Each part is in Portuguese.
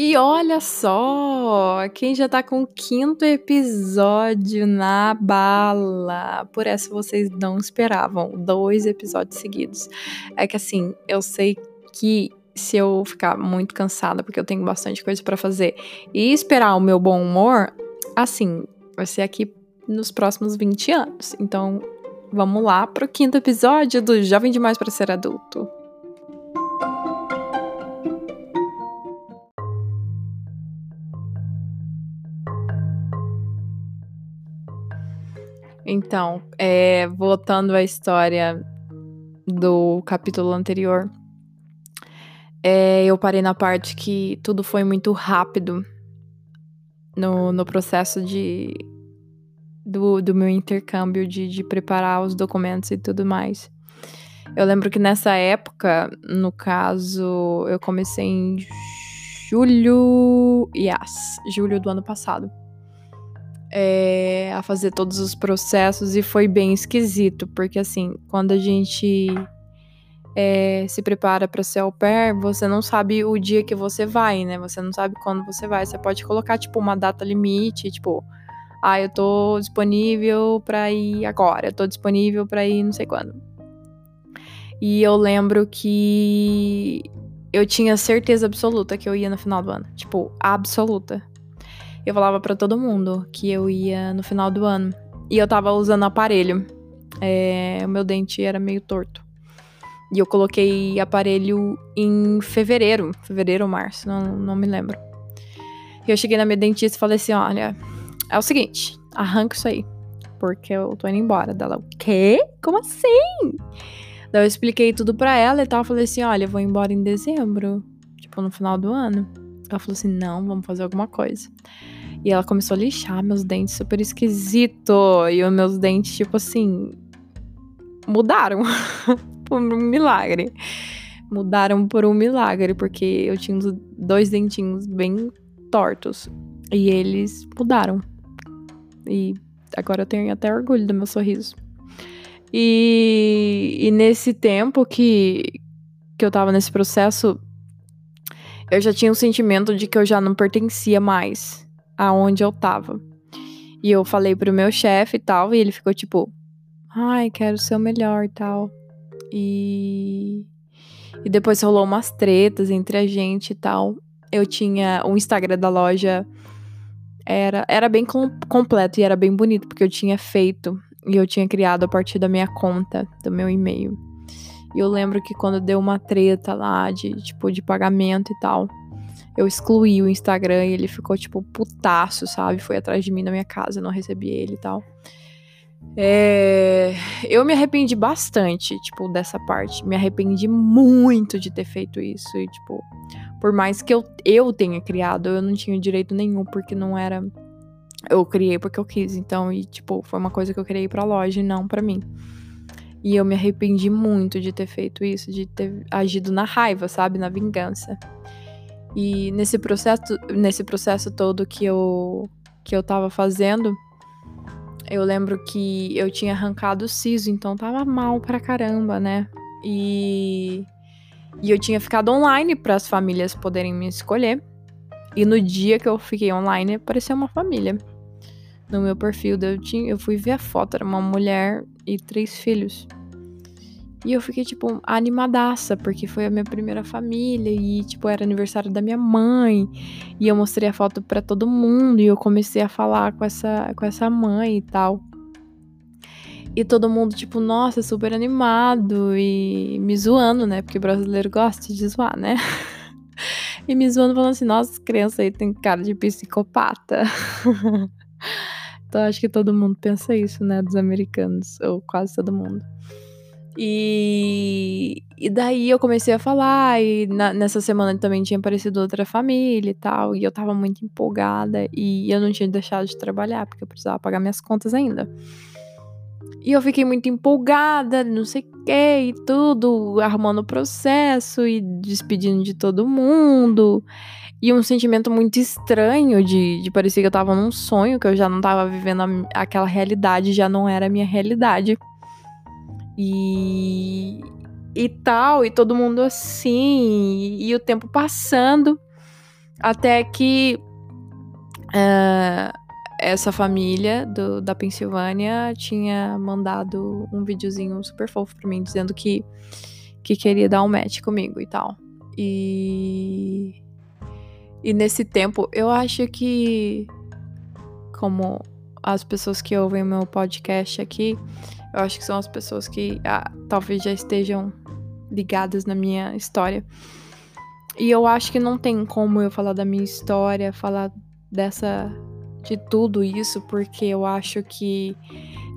E olha só, quem já tá com o quinto episódio na bala. Por essa vocês não esperavam, dois episódios seguidos. É que assim, eu sei que se eu ficar muito cansada, porque eu tenho bastante coisa para fazer, e esperar o meu bom humor, assim, vai ser aqui nos próximos 20 anos. Então, vamos lá pro quinto episódio do Jovem Demais para Ser Adulto. Então, é, voltando à história do capítulo anterior, é, eu parei na parte que tudo foi muito rápido no, no processo de do, do meu intercâmbio, de, de preparar os documentos e tudo mais. Eu lembro que nessa época, no caso, eu comecei em julho. Yes, julho do ano passado. É, a fazer todos os processos e foi bem esquisito, porque assim, quando a gente é, se prepara para ser au pair, você não sabe o dia que você vai, né? Você não sabe quando você vai. Você pode colocar, tipo, uma data limite, tipo, ah, eu tô disponível para ir agora, eu tô disponível para ir não sei quando. E eu lembro que eu tinha certeza absoluta que eu ia no final do ano, tipo, absoluta. Eu falava para todo mundo que eu ia no final do ano. E eu tava usando aparelho. É, o meu dente era meio torto. E eu coloquei aparelho em fevereiro, fevereiro ou março, não, não me lembro. E eu cheguei na minha dentista e falei assim: olha, é o seguinte, arranca isso aí. Porque eu tô indo embora. Dela, o quê? Como assim? Daí eu expliquei tudo pra ela e tal. Falei assim: olha, eu vou embora em dezembro. Tipo, no final do ano. Ela falou assim: não, vamos fazer alguma coisa. E ela começou a lixar meus dentes super esquisito. E os meus dentes, tipo assim. Mudaram. por um milagre. Mudaram por um milagre, porque eu tinha dois dentinhos bem tortos. E eles mudaram. E agora eu tenho até orgulho do meu sorriso. E, e nesse tempo que, que eu tava nesse processo, eu já tinha um sentimento de que eu já não pertencia mais aonde eu tava. E eu falei pro meu chefe e tal, e ele ficou tipo, ai, quero ser o melhor e tal. E, e depois rolou umas tretas entre a gente e tal. Eu tinha o Instagram da loja era, era bem com, completo e era bem bonito, porque eu tinha feito e eu tinha criado a partir da minha conta, do meu e-mail. E eu lembro que quando deu uma treta lá de, tipo, de pagamento e tal, eu excluí o Instagram e ele ficou, tipo, putaço, sabe? Foi atrás de mim na minha casa, não recebi ele e tal. É... Eu me arrependi bastante, tipo, dessa parte. Me arrependi muito de ter feito isso. E, tipo, por mais que eu, eu tenha criado, eu não tinha direito nenhum, porque não era. Eu criei porque eu quis. Então, e, tipo, foi uma coisa que eu criei pra loja e não para mim. E eu me arrependi muito de ter feito isso, de ter agido na raiva, sabe? Na vingança. E nesse processo, nesse processo todo que eu, que eu tava fazendo, eu lembro que eu tinha arrancado o siso, então tava mal pra caramba, né? E e eu tinha ficado online para as famílias poderem me escolher. E no dia que eu fiquei online, apareceu uma família. No meu perfil, eu, tinha, eu fui ver a foto, era uma mulher e três filhos. E eu fiquei, tipo, animadaça, porque foi a minha primeira família e, tipo, era aniversário da minha mãe. E eu mostrei a foto para todo mundo e eu comecei a falar com essa, com essa mãe e tal. E todo mundo, tipo, nossa, super animado e me zoando, né? Porque brasileiro gosta de zoar, né? e me zoando falando assim, nossa, criança aí tem cara de psicopata. então acho que todo mundo pensa isso, né? Dos americanos, ou quase todo mundo. E, e daí eu comecei a falar, e na, nessa semana também tinha aparecido outra família e tal, e eu tava muito empolgada, e eu não tinha deixado de trabalhar, porque eu precisava pagar minhas contas ainda. E eu fiquei muito empolgada, não sei o que, e tudo, arrumando o processo e despedindo de todo mundo. E um sentimento muito estranho de, de parecer que eu tava num sonho, que eu já não tava vivendo a, aquela realidade, já não era a minha realidade. E. E tal, e todo mundo assim, e, e o tempo passando. Até que uh, essa família do, da Pensilvânia tinha mandado um videozinho super fofo pra mim, dizendo que, que queria dar um match comigo e tal. E. E nesse tempo, eu acho que. Como as pessoas que ouvem o meu podcast aqui, eu acho que são as pessoas que ah, talvez já estejam ligadas na minha história. E eu acho que não tem como eu falar da minha história, falar dessa de tudo isso, porque eu acho que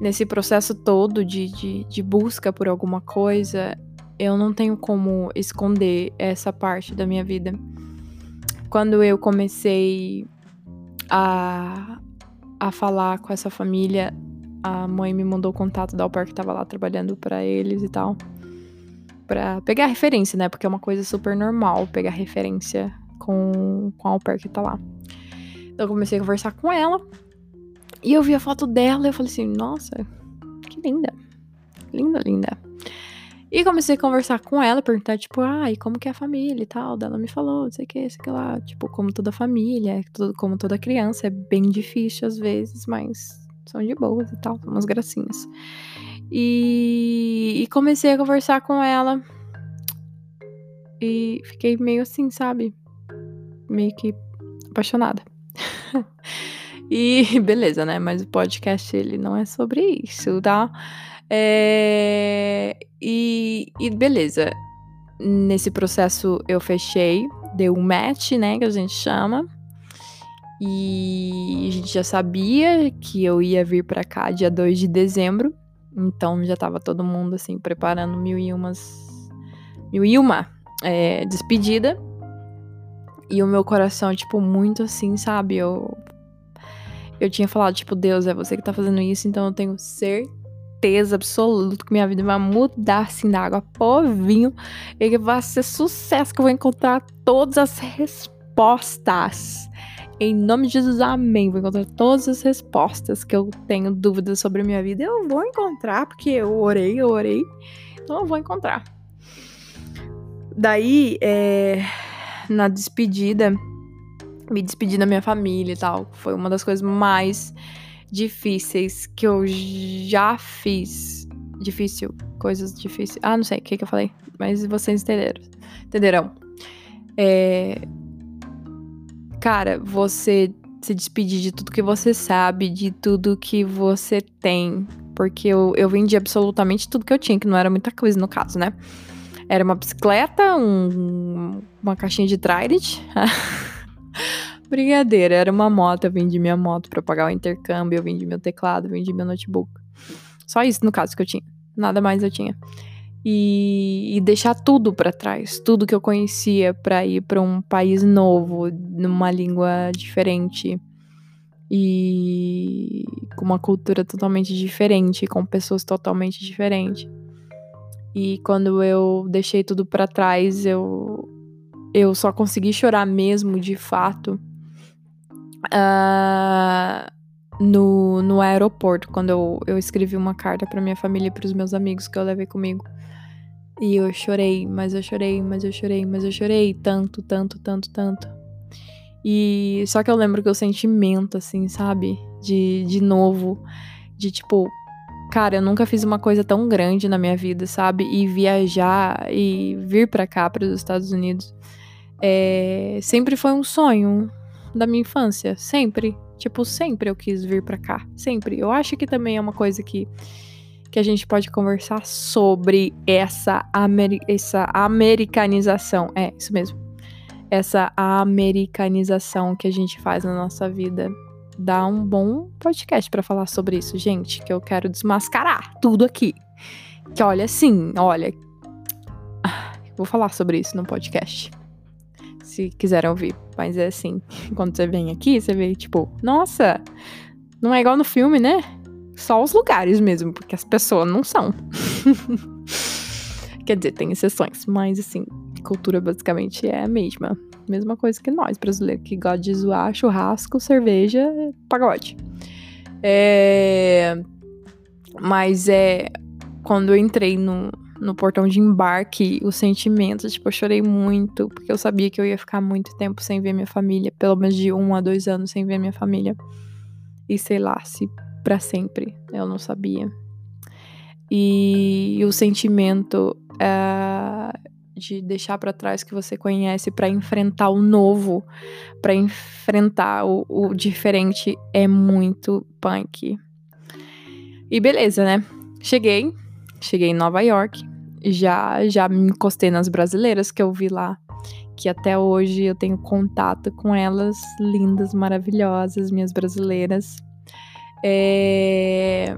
nesse processo todo de, de, de busca por alguma coisa, eu não tenho como esconder essa parte da minha vida. Quando eu comecei a, a falar com essa família, a mãe me mandou o contato da Alper que tava lá trabalhando para eles e tal. Pra pegar referência, né? Porque é uma coisa super normal pegar referência com, com a Alper que tá lá. Então eu comecei a conversar com ela. E eu vi a foto dela e eu falei assim, nossa, que linda. Linda, linda. E comecei a conversar com ela, perguntar, tipo, ah, e como que é a família e tal. Ela me falou, não sei o que, sei que lá. Tipo, como toda família, como toda criança, é bem difícil às vezes, mas são de boas e tal, são umas gracinhas. E, e comecei a conversar com ela. E fiquei meio assim, sabe? Meio que apaixonada. e beleza, né? Mas o podcast ele não é sobre isso, tá? É, e, e beleza. Nesse processo eu fechei, deu um match, né? Que a gente chama. E a gente já sabia que eu ia vir para cá dia 2 de dezembro. Então já tava todo mundo assim preparando mil e umas. Mil e uma é, despedida. E o meu coração, tipo, muito assim, sabe? Eu. Eu tinha falado, tipo, Deus, é você que tá fazendo isso, então eu tenho certeza absoluta que minha vida vai mudar assim da água povinho. E que vai ser sucesso, que eu vou encontrar todas as respostas. Em nome de Jesus, amém. Vou encontrar todas as respostas que eu tenho dúvidas sobre a minha vida. Eu vou encontrar, porque eu orei, eu orei. Então eu vou encontrar. Daí, é na despedida, me despedir da minha família e tal. Foi uma das coisas mais difíceis que eu já fiz. Difícil, coisas difíceis. Ah, não sei o que, que eu falei, mas vocês entenderam. Entenderão. É... Cara, você se despedir de tudo que você sabe, de tudo que você tem. Porque eu, eu vendi absolutamente tudo que eu tinha, que não era muita coisa no caso, né? Era uma bicicleta, um, uma caixinha de Trident. Brigadeira, era uma moto. Eu vendi minha moto para pagar o intercâmbio, eu vendi meu teclado, eu vendi meu notebook. Só isso, no caso, que eu tinha. Nada mais eu tinha. E, e deixar tudo para trás, tudo que eu conhecia para ir para um país novo, numa língua diferente e com uma cultura totalmente diferente, com pessoas totalmente diferentes. E quando eu deixei tudo para trás, eu eu só consegui chorar mesmo, de fato, uh, no, no aeroporto, quando eu, eu escrevi uma carta para minha família e pros meus amigos que eu levei comigo. E eu chorei, mas eu chorei, mas eu chorei, mas eu chorei tanto, tanto, tanto, tanto. E só que eu lembro que o sentimento, assim, sabe? De, de novo, de tipo, Cara, eu nunca fiz uma coisa tão grande na minha vida, sabe? E viajar e vir para cá, para os Estados Unidos, é... sempre foi um sonho da minha infância. Sempre. Tipo, sempre eu quis vir para cá. Sempre. Eu acho que também é uma coisa que, que a gente pode conversar sobre essa, amer... essa americanização. É, isso mesmo. Essa americanização que a gente faz na nossa vida dar um bom podcast para falar sobre isso, gente, que eu quero desmascarar tudo aqui. Que olha assim, olha, vou falar sobre isso no podcast. Se quiserem ouvir, mas é assim, quando você vem aqui, você vê tipo, nossa, não é igual no filme, né? Só os lugares mesmo, porque as pessoas não são. Quer dizer, tem exceções, mas assim, cultura basicamente é a mesma mesma coisa que nós, brasileiros, que gosta de zoar churrasco, cerveja, pagode. É... Mas é. Quando eu entrei no, no portão de embarque, o sentimento, tipo, eu chorei muito, porque eu sabia que eu ia ficar muito tempo sem ver minha família, pelo menos de um a dois anos sem ver minha família. E sei lá, se para sempre, eu não sabia. E o sentimento uh, de deixar para trás que você conhece para enfrentar o novo, para enfrentar o, o diferente, é muito punk. E beleza, né? Cheguei, cheguei em Nova York, já já me encostei nas brasileiras que eu vi lá, que até hoje eu tenho contato com elas, lindas, maravilhosas, minhas brasileiras. É...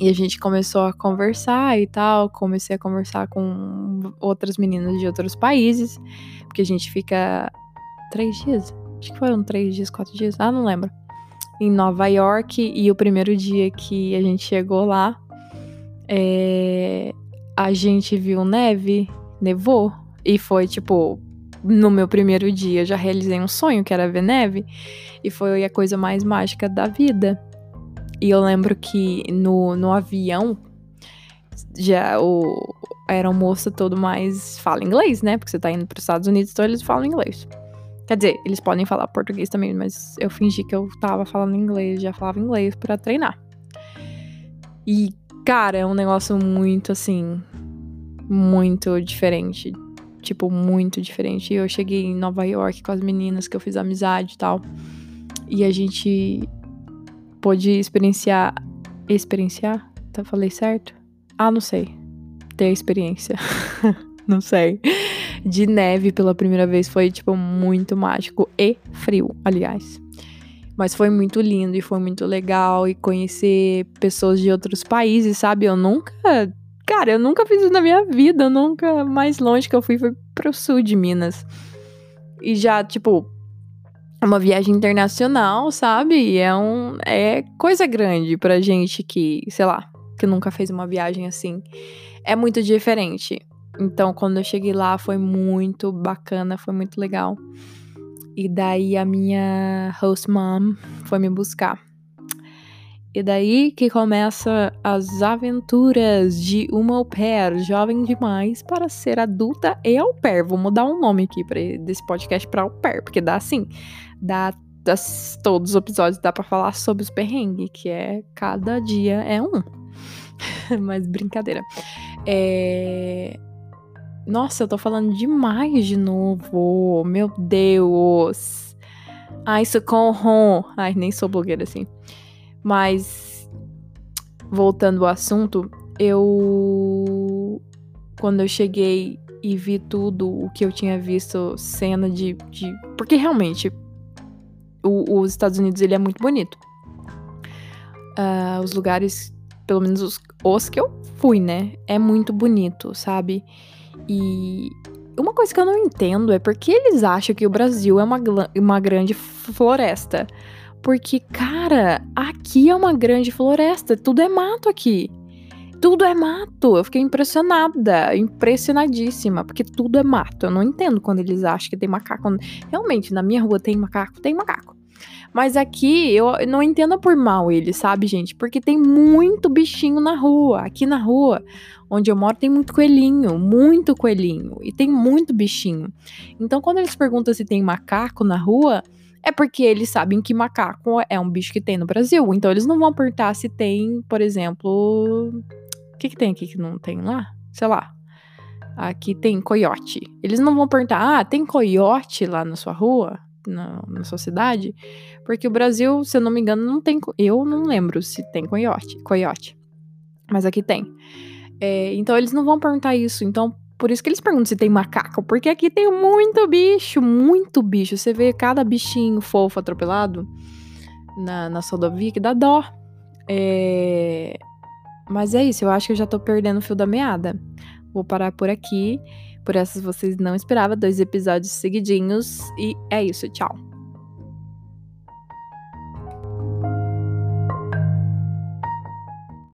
E a gente começou a conversar e tal. Comecei a conversar com outras meninas de outros países, porque a gente fica três dias. Acho que foram três dias, quatro dias. Ah, não lembro. Em Nova York. E o primeiro dia que a gente chegou lá, é, a gente viu neve, nevou, e foi tipo. No meu primeiro dia, já realizei um sonho que era ver neve, e foi a coisa mais mágica da vida. E eu lembro que no, no avião, já o a aeromoça todo mais fala inglês, né? Porque você tá indo para os Estados Unidos, então eles falam inglês. Quer dizer, eles podem falar português também, mas eu fingi que eu tava falando inglês, já falava inglês para treinar. E Cara, é um negócio muito assim. Muito diferente. Tipo, muito diferente. Eu cheguei em Nova York com as meninas que eu fiz amizade e tal. E a gente pôde experienciar. Experienciar? Tá, falei certo? Ah, não sei. Ter a experiência. não sei. De neve pela primeira vez foi, tipo, muito mágico. E frio, aliás. Mas foi muito lindo e foi muito legal e conhecer pessoas de outros países, sabe? Eu nunca. Cara, eu nunca fiz isso na minha vida. Nunca. Mais longe que eu fui foi pro sul de Minas. E já, tipo, é uma viagem internacional, sabe? E é um. É coisa grande pra gente que, sei lá, que nunca fez uma viagem assim. É muito diferente. Então, quando eu cheguei lá, foi muito bacana, foi muito legal. E daí a minha host mom foi me buscar. E daí que começa as aventuras de uma au pair jovem demais para ser adulta e au pair. Vou mudar um nome aqui pra, desse podcast para au pair, porque dá assim, dá das, todos os episódios dá para falar sobre os perrengues, que é cada dia é um. Mas brincadeira. É, nossa, eu tô falando demais de novo. Meu Deus. Ai, socorro. Ai, nem sou blogueira assim. Mas, voltando ao assunto, eu. Quando eu cheguei e vi tudo o que eu tinha visto, cena de. de... Porque realmente, o, os Estados Unidos ele é muito bonito. Uh, os lugares, pelo menos os, os que eu fui, né? É muito bonito, sabe? E uma coisa que eu não entendo é por que eles acham que o Brasil é uma, uma grande floresta. Porque, cara, aqui é uma grande floresta, tudo é mato aqui. Tudo é mato. Eu fiquei impressionada, impressionadíssima, porque tudo é mato. Eu não entendo quando eles acham que tem macaco. Realmente, na minha rua tem macaco, tem macaco. Mas aqui eu não entendo por mal ele, sabe, gente? Porque tem muito bichinho na rua. Aqui na rua onde eu moro tem muito coelhinho, muito coelhinho. E tem muito bichinho. Então, quando eles perguntam se tem macaco na rua, é porque eles sabem que macaco é um bicho que tem no Brasil. Então, eles não vão perguntar se tem, por exemplo. O que, que tem aqui que não tem lá? Sei lá. Aqui tem coiote. Eles não vão perguntar, ah, tem coiote lá na sua rua? na, na sua cidade, porque o Brasil, se eu não me engano, não tem. Eu não lembro se tem coiote, coiote mas aqui tem. É, então eles não vão perguntar isso. Então, por isso que eles perguntam se tem macaco, porque aqui tem muito bicho, muito bicho. Você vê cada bichinho fofo atropelado na, na rodovia que dá dó. É... Mas é isso, eu acho que eu já tô perdendo o fio da meada. Vou parar por aqui. Por essas vocês não esperavam, dois episódios seguidinhos. E é isso, tchau.